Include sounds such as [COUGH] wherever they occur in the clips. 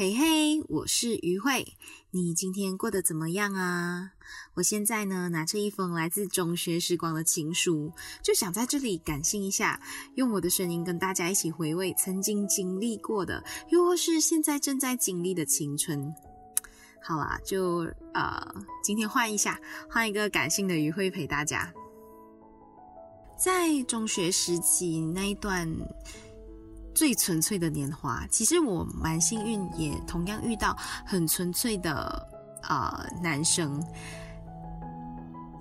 嘿嘿，我是于慧，你今天过得怎么样啊？我现在呢，拿着一封来自中学时光的情书，就想在这里感性一下，用我的声音跟大家一起回味曾经经历过的，又或是现在正在经历的青春。好啦，就呃，今天换一下，换一个感性的于慧陪大家。在中学时期那一段。最纯粹的年华，其实我蛮幸运，也同样遇到很纯粹的、呃、男生。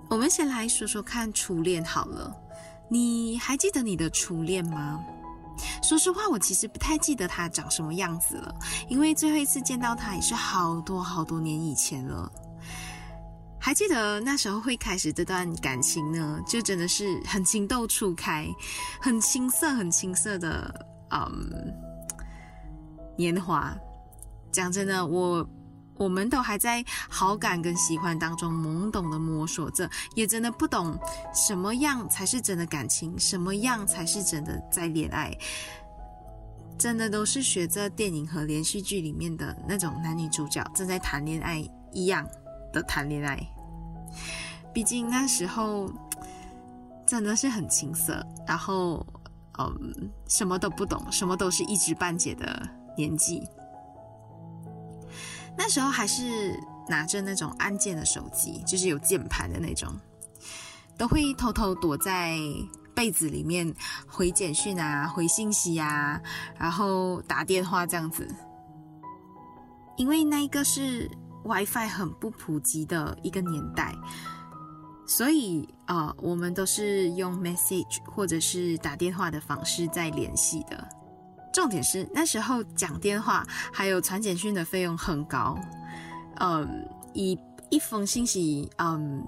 我们先来说说看初恋好了，你还记得你的初恋吗？说实话，我其实不太记得他长什么样子了，因为最后一次见到他也是好多好多年以前了。还记得那时候会开始这段感情呢，就真的是很情窦初开，很青涩，很青涩的。嗯，年华，讲真的，我我们都还在好感跟喜欢当中懵懂的摸索着，也真的不懂什么样才是真的感情，什么样才是真的在恋爱，真的都是学着电影和连续剧里面的那种男女主角正在谈恋爱一样的谈恋爱。毕竟那时候真的是很青涩，然后。嗯，什么都不懂，什么都是一知半解的年纪。那时候还是拿着那种按键的手机，就是有键盘的那种，都会偷偷躲在被子里面回简讯啊、回信息啊，然后打电话这样子。因为那一个是 WiFi 很不普及的一个年代。所以啊、我们都是用 message 或者是打电话的方式在联系的。重点是那时候讲电话还有传简讯的费用很高，嗯，一一封信息，嗯，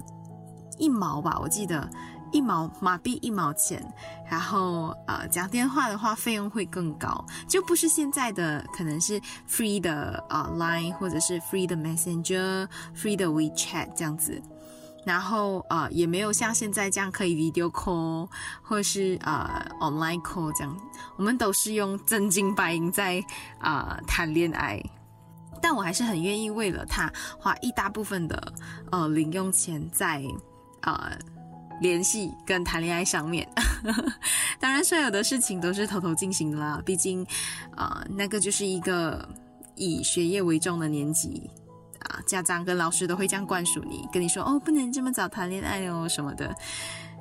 一毛吧，我记得一毛马币一毛钱。然后呃，讲电话的话费用会更高，就不是现在的可能是 free 的啊、呃、Line 或者是 free 的 Messenger、free 的 WeChat 这样子。然后呃，也没有像现在这样可以 video call 或是呃 online call 这样，我们都是用真金白银在啊、呃、谈恋爱。但我还是很愿意为了他花一大部分的呃零用钱在呃联系跟谈恋爱上面。[LAUGHS] 当然，所有的事情都是偷偷进行的啦，毕竟呃那个就是一个以学业为重的年纪。啊，家长跟老师都会这样灌输你，跟你说哦，不能这么早谈恋爱哦什么的。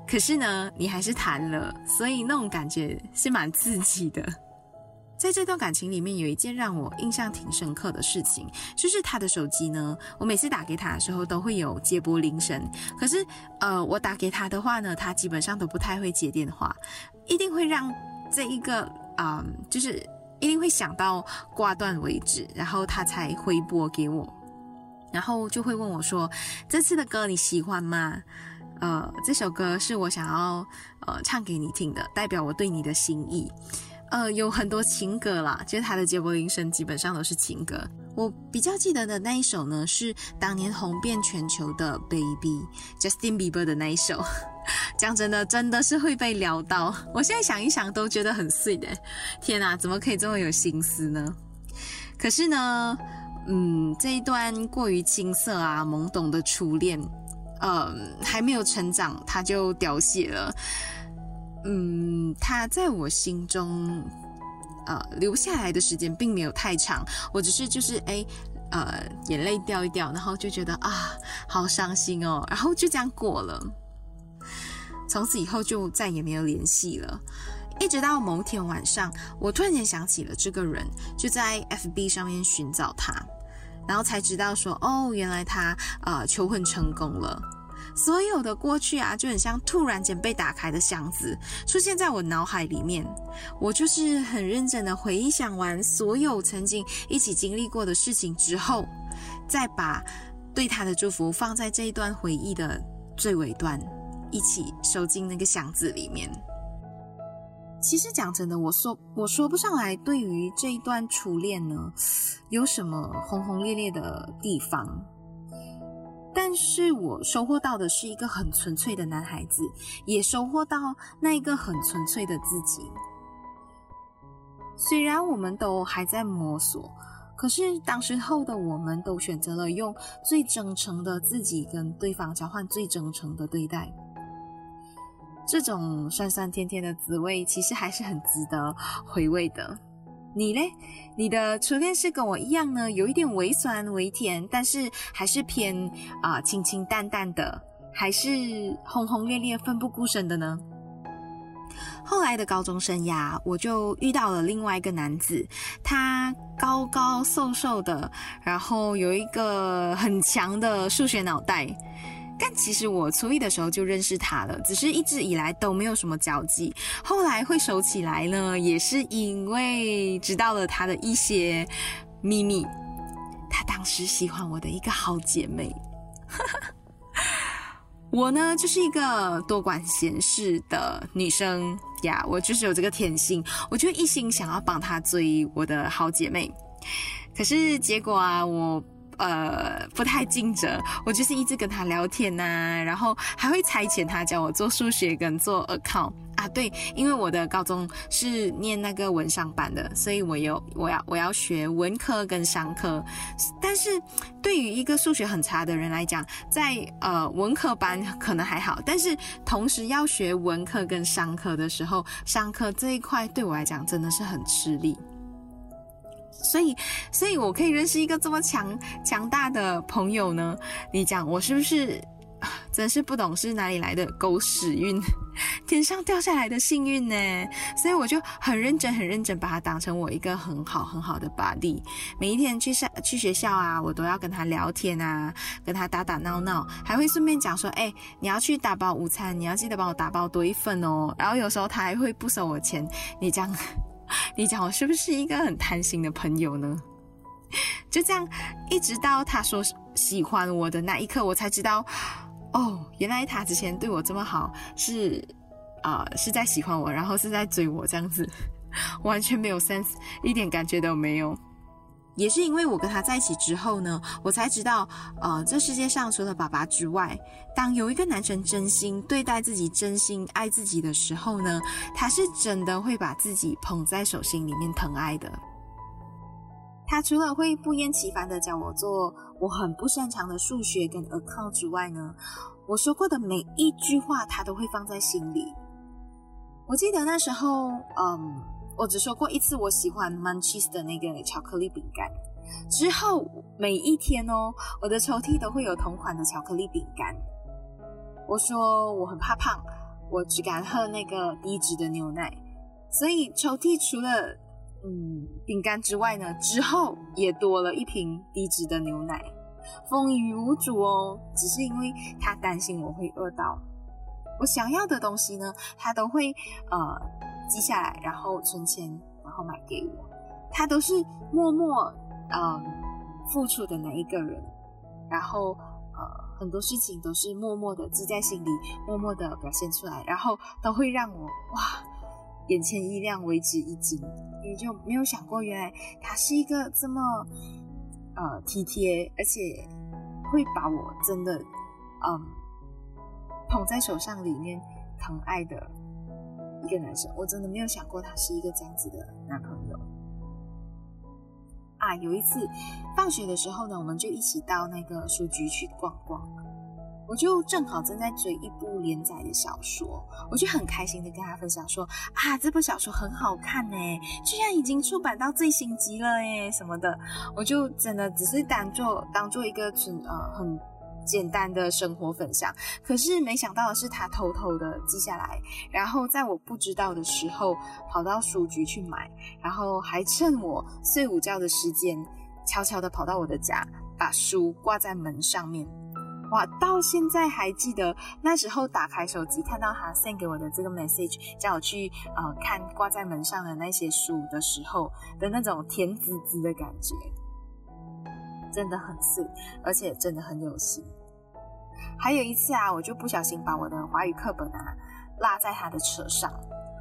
可是呢，你还是谈了，所以那种感觉是蛮刺激的。[LAUGHS] 在这段感情里面，有一件让我印象挺深刻的事情，就是他的手机呢，我每次打给他的时候都会有接拨铃声。可是，呃，我打给他的话呢，他基本上都不太会接电话，一定会让这一个啊、就是一定会想到挂断为止，然后他才回拨给我。然后就会问我说：“这次的歌你喜欢吗？呃，这首歌是我想要呃唱给你听的，代表我对你的心意。呃，有很多情歌啦，就是他的接驳铃声基本上都是情歌。我比较记得的那一首呢，是当年红遍全球的《Baby》，Justin Bieber 的那一首。[LAUGHS] 讲真的，真的是会被撩到。我现在想一想都觉得很碎的。天哪，怎么可以这么有心思呢？可是呢。”嗯，这一段过于青涩啊、懵懂的初恋，嗯，还没有成长，他就凋谢了。嗯，他在我心中，呃，留下来的时间并没有太长。我只是就是哎，呃，眼泪掉一掉，然后就觉得啊，好伤心哦，然后就这样过了。从此以后就再也没有联系了。一直到某天晚上，我突然间想起了这个人，就在 FB 上面寻找他，然后才知道说，哦，原来他呃求婚成功了。所有的过去啊，就很像突然间被打开的箱子，出现在我脑海里面。我就是很认真的回想完所有曾经一起经历过的事情之后，再把对他的祝福放在这一段回忆的最尾端，一起收进那个箱子里面。其实讲真的，我说我说不上来，对于这一段初恋呢，有什么轰轰烈烈的地方。但是我收获到的是一个很纯粹的男孩子，也收获到那一个很纯粹的自己。虽然我们都还在摸索，可是当时候的我们都选择了用最真诚的自己跟对方交换最真诚的对待。这种酸酸甜甜的滋味，其实还是很值得回味的。你嘞？你的初恋是跟我一样呢，有一点微酸微甜，但是还是偏啊、清清淡淡的，还是轰轰烈烈奋不顾身的呢？后来的高中生涯，我就遇到了另外一个男子，他高高瘦瘦的，然后有一个很强的数学脑袋。但其实我初一的时候就认识他了，只是一直以来都没有什么交集。后来会熟起来呢，也是因为知道了他的一些秘密。他当时喜欢我的一个好姐妹，[LAUGHS] 我呢就是一个多管闲事的女生呀，我就是有这个天性，我就一心想要帮他追我的好姐妹。可是结果啊，我。呃，不太尽责，我就是一直跟他聊天呐、然后还会差遣他教我做数学跟做 account 啊。对，因为我的高中是念那个文商班的，所以我有我要我要学文科跟商科。但是对于一个数学很差的人来讲，在呃文科班可能还好，但是同时要学文科跟商科的时候，商科这一块对我来讲真的是很吃力。所以，所以我可以认识一个这么强强大的朋友呢？你讲我是不是 [SIGHS] 真是不懂是哪里来的狗屎运，[LAUGHS] 天上掉下来的幸运呢？所以我就很认真、很认真把他当成我一个很好、很好的 buddy。每一天去上去学校啊，我都要跟他聊天啊，跟他打打闹闹，还会顺便讲说：“哎，你要去打包午餐，你要记得帮我打包多一份哦。”然后有时候他还会不收我钱，你这样。你讲我是不是一个很贪心的朋友呢？[LAUGHS] 就这样，一直到他说喜欢我的那一刻，我才知道，哦，原来他之前对我这么好，是啊、是在喜欢我，然后是在追我这样子，[LAUGHS] 完全没有 sense，一点感觉都没有。也是因为我跟他在一起之后呢，我才知道，呃，这世界上除了爸爸之外，当有一个男生真心对待自己、真心爱自己的时候呢，他是真的会把自己捧在手心里面疼爱的。他除了会不厌其烦的教我做我很不擅长的数学跟 account 之外呢，我说过的每一句话，他都会放在心里。我记得那时候，嗯。我只说过一次，我喜欢 Munchies 的那个巧克力饼干。之后每一天哦，我的抽屉都会有同款的巧克力饼干。我说我很怕胖，我只敢喝那个低脂的牛奶。所以抽屉除了嗯饼干之外呢，之后也多了一瓶低脂的牛奶。风雨无阻哦，只是因为他担心我会饿到。我想要的东西呢，他都会呃。记下来，然后存钱，然后买给我。他都是默默嗯付出的那一个人，然后呃很多事情都是默默的记在心里，默默的表现出来，然后都会让我哇眼前一亮，为之一惊。你就没有想过，原来他是一个这么呃体贴，而且会把我真的嗯捧在手上里面疼爱的。一个男生，我真的没有想过他是一个这样子的男朋友啊！有一次放学的时候呢，我们就一起到那个书局去逛逛。我就正好正在追一部连载的小说，我就很开心的跟他分享说：“啊，这部小说很好看呢，居然已经出版到最新集了诶，什么的。”我就真的只是当做当做一个纯呃很。简单的生活分享，可是没想到的是，他偷偷的记下来，然后在我不知道的时候跑到书局去买，然后还趁我睡午觉的时间，悄悄的跑到我的家，把书挂在门上面。哇，到现在还记得那时候打开手机看到他 send 给我的这个 message，叫我去呃看挂在门上的那些书的时候的那种甜滋滋的感觉。真的很碎，而且真的很有心。还有一次啊，我就不小心把我的华语课本啊落在他的车上，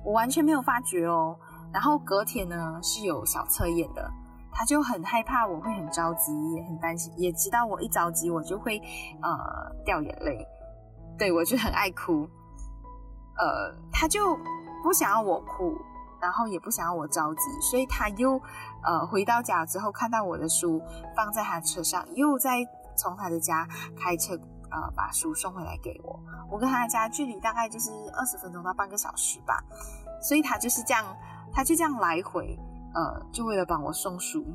我完全没有发觉哦。然后隔天呢是有小测验的，他就很害怕我会很着急，也很担心，也知道我一着急我就会呃掉眼泪，对，我就很爱哭，呃，他就不想要我哭。然后也不想要我着急，所以他又呃回到家之后看到我的书放在他车上，又再从他的家开车呃把书送回来给我。我跟他家距离大概就是二十分钟到半个小时吧，所以他就是这样，他就这样来回呃就为了帮我送书。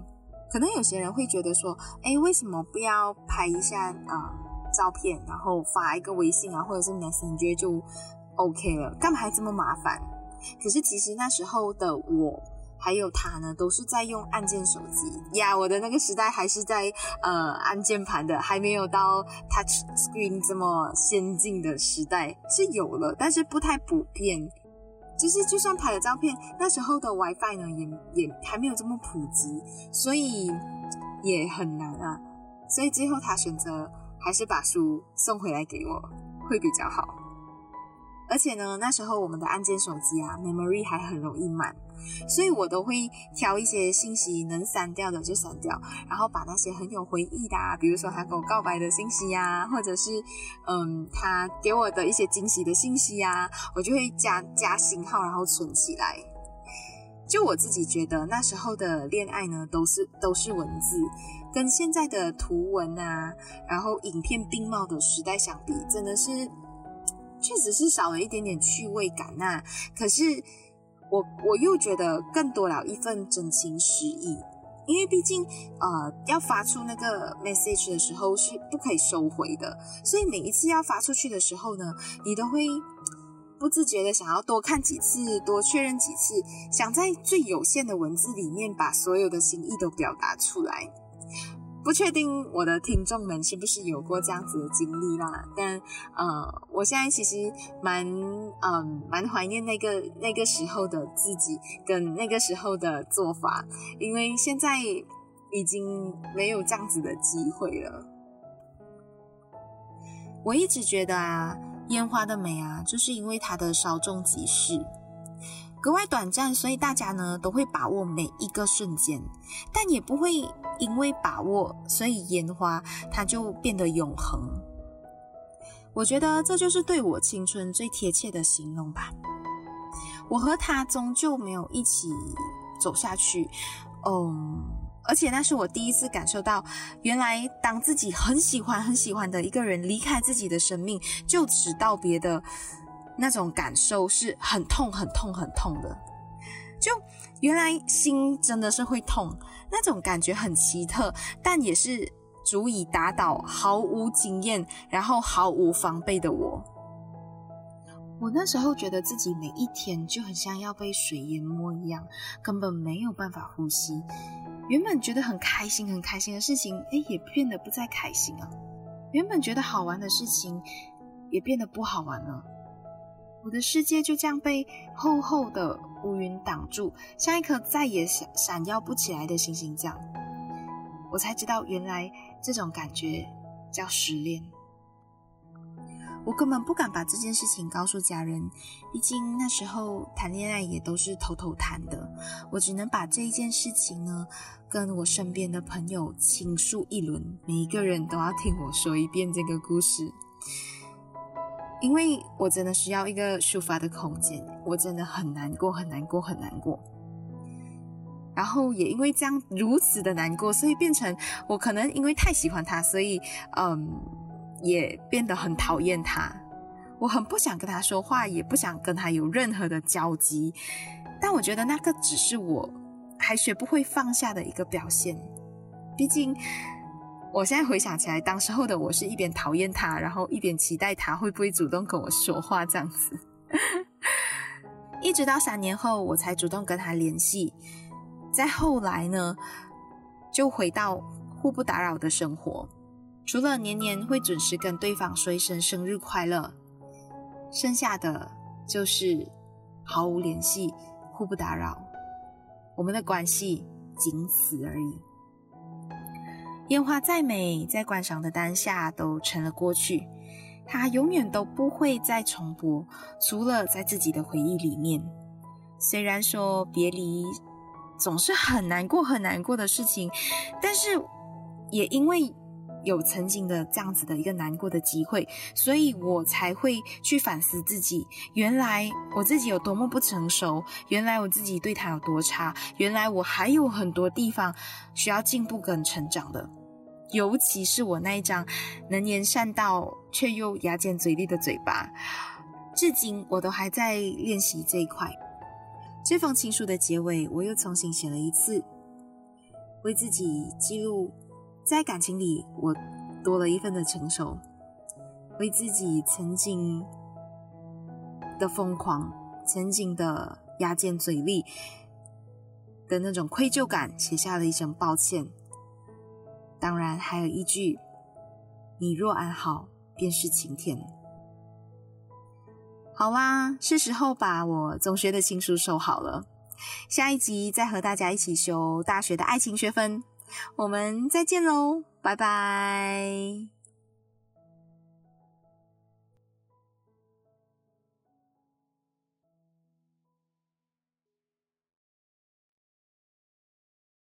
可能有些人会觉得说，哎，为什么不要拍一下啊、照片，然后发一个微信啊，或者是 Messenger 就 OK 了，干嘛还这么麻烦？可是其实那时候的我还有他呢，都是在用按键手机呀。我的那个时代还是在呃按键盘的，还没有到 Touch Screen 这么先进的时代，是有了，但是不太普遍。就是就算拍了照片，那时候的 WiFi 呢，也也还没有这么普及，所以也很难啊。所以最后他选择还是把书送回来给我，会比较好。而且呢，那时候我们的按键手机啊，memory 还很容易满，所以我都会挑一些信息能删掉的就删掉，然后把那些很有回忆的啊，比如说他跟我告白的信息呀，或者是嗯他给我的一些惊喜的信息呀，我就会加加星号，然后存起来。就我自己觉得，那时候的恋爱呢，都是都是文字，跟现在的图文啊，然后影片并茂的时代相比，真的是。确实是少了一点点趣味感呐、啊，可是我我又觉得更多了一份真情实意，因为毕竟呃要发出那个 message 的时候是不可以收回的，所以每一次要发出去的时候呢，你都会不自觉的想要多看几次，多确认几次，想在最有限的文字里面把所有的心意都表达出来。不确定我的听众们是不是有过这样子的经历啦，但呃，我现在其实蛮嗯蛮怀念那个那个时候的自己跟那个时候的做法，因为现在已经没有这样子的机会了。我一直觉得啊，烟花的美啊，就是因为它的稍纵即逝。格外短暂，所以大家呢都会把握每一个瞬间，但也不会因为把握，所以烟花它就变得永恒。我觉得这就是对我青春最贴切的形容吧。我和他终究没有一起走下去，嗯，而且那是我第一次感受到，原来当自己很喜欢很喜欢的一个人离开自己的生命，就此道别的。那种感受是很痛、很痛、很痛的，就原来心真的是会痛，那种感觉很奇特，但也是足以打倒毫无经验、然后毫无防备的我。我那时候觉得自己每一天就很像要被水淹没一样，根本没有办法呼吸。原本觉得很开心、很开心的事情，诶，也变得不再开心了。原本觉得好玩的事情，也变得不好玩了。我的世界就这样被厚厚的乌云挡住，像一颗再也闪闪耀不起来的星星这样。我才知道，原来这种感觉叫失恋。我根本不敢把这件事情告诉家人，毕竟那时候谈恋爱也都是偷偷谈的。我只能把这一件事情呢，跟我身边的朋友倾诉一轮，每一个人都要听我说一遍这个故事。因为我真的需要一个抒发的空间，我真的很难过，很难过，很难过。然后也因为这样如此的难过，所以变成我可能因为太喜欢他，所以嗯，也变得很讨厌他。我很不想跟他说话，也不想跟他有任何的交集。但我觉得那个只是我还学不会放下的一个表现，毕竟。我现在回想起来，当时候的我是一边讨厌他，然后一边期待他会不会主动跟我说话这样子。一直到三年后，我才主动跟他联系。再后来呢，就回到互不打扰的生活，除了年年会准时跟对方说一声生日快乐，剩下的就是毫无联系，互不打扰。我们的关系仅此而已。烟花再美，在观赏的当下都成了过去，它永远都不会再重播，除了在自己的回忆里面。虽然说别离总是很难过、很难过的事情，但是也因为有曾经的这样子的一个难过的机会，所以我才会去反思自己，原来我自己有多么不成熟，原来我自己对他有多差，原来我还有很多地方需要进步跟成长的。尤其是我那一张能言善道却又牙尖嘴利的嘴巴，至今我都还在练习这一块。这封情书的结尾，我又重新写了一次，为自己记录，在感情里我多了一份的成熟，为自己曾经的疯狂、曾经的牙尖嘴利的那种愧疚感，写下了一声抱歉。当然，还有一句：“你若安好，便是晴天。”好啦，是时候把我中学的情书收好了。下一集再和大家一起修大学的爱情学分。我们再见喽，拜拜。